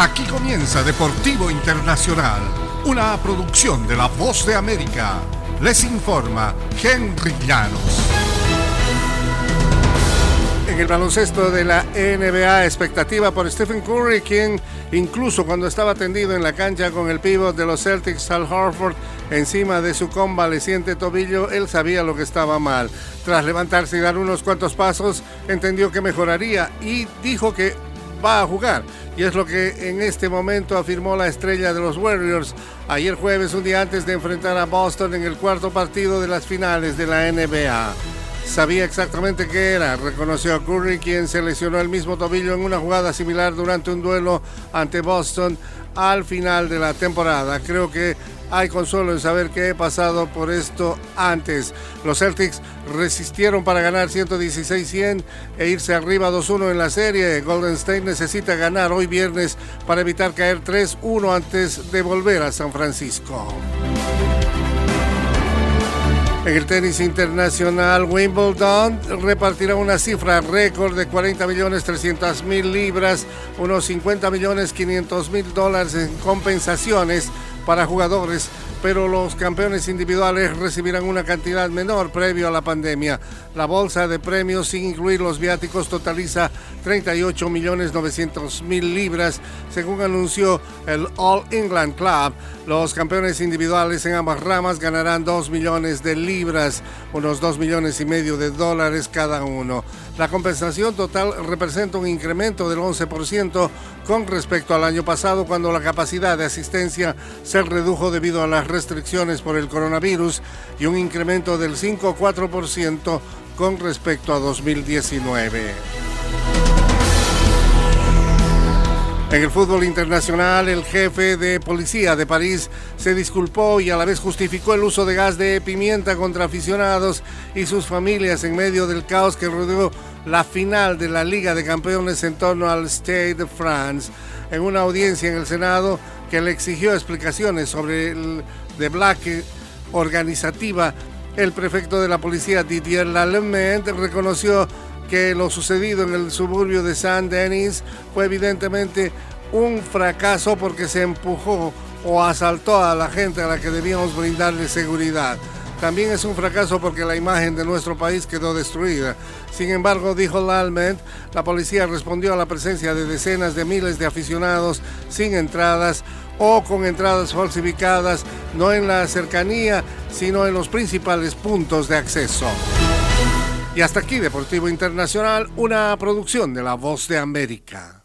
Aquí comienza Deportivo Internacional, una producción de La Voz de América. Les informa Henry Llanos. En el baloncesto de la NBA, expectativa por Stephen Curry, quien incluso cuando estaba tendido en la cancha con el pívot de los Celtics, Al Horford, encima de su convaleciente tobillo, él sabía lo que estaba mal. Tras levantarse y dar unos cuantos pasos, entendió que mejoraría y dijo que va a jugar. Y es lo que en este momento afirmó la estrella de los Warriors ayer jueves, un día antes de enfrentar a Boston en el cuarto partido de las finales de la NBA. Sabía exactamente qué era, reconoció a Curry, quien se lesionó el mismo tobillo en una jugada similar durante un duelo ante Boston al final de la temporada. Creo que hay consuelo en saber que he pasado por esto antes. Los Celtics resistieron para ganar 116-100 e irse arriba 2-1 en la serie. Golden State necesita ganar hoy viernes para evitar caer 3-1 antes de volver a San Francisco. El tenis internacional, Wimbledon repartirá una cifra récord de 40 millones 300 mil libras, unos 50 millones 500 mil dólares en compensaciones para jugadores pero los campeones individuales recibirán una cantidad menor previo a la pandemia. La bolsa de premios, sin incluir los viáticos, totaliza 38 millones 900 mil libras, según anunció el All England Club. Los campeones individuales en ambas ramas ganarán 2 millones de libras, unos 2 millones y medio de dólares cada uno. La compensación total representa un incremento del 11% con respecto al año pasado, cuando la capacidad de asistencia se redujo debido a las restricciones por el coronavirus y un incremento del 5,4% con respecto a 2019. En el fútbol internacional, el jefe de policía de París se disculpó y a la vez justificó el uso de gas de pimienta contra aficionados y sus familias en medio del caos que rodeó la final de la Liga de Campeones en torno al Stade de France. En una audiencia en el Senado que le exigió explicaciones sobre el de Black organizativa, el prefecto de la policía Didier Lallemand reconoció que lo sucedido en el suburbio de Saint-Denis fue evidentemente un fracaso porque se empujó o asaltó a la gente a la que debíamos brindarle seguridad. También es un fracaso porque la imagen de nuestro país quedó destruida. Sin embargo, dijo Lalment, la policía respondió a la presencia de decenas de miles de aficionados sin entradas o con entradas falsificadas, no en la cercanía, sino en los principales puntos de acceso. Y hasta aquí Deportivo Internacional, una producción de La Voz de América.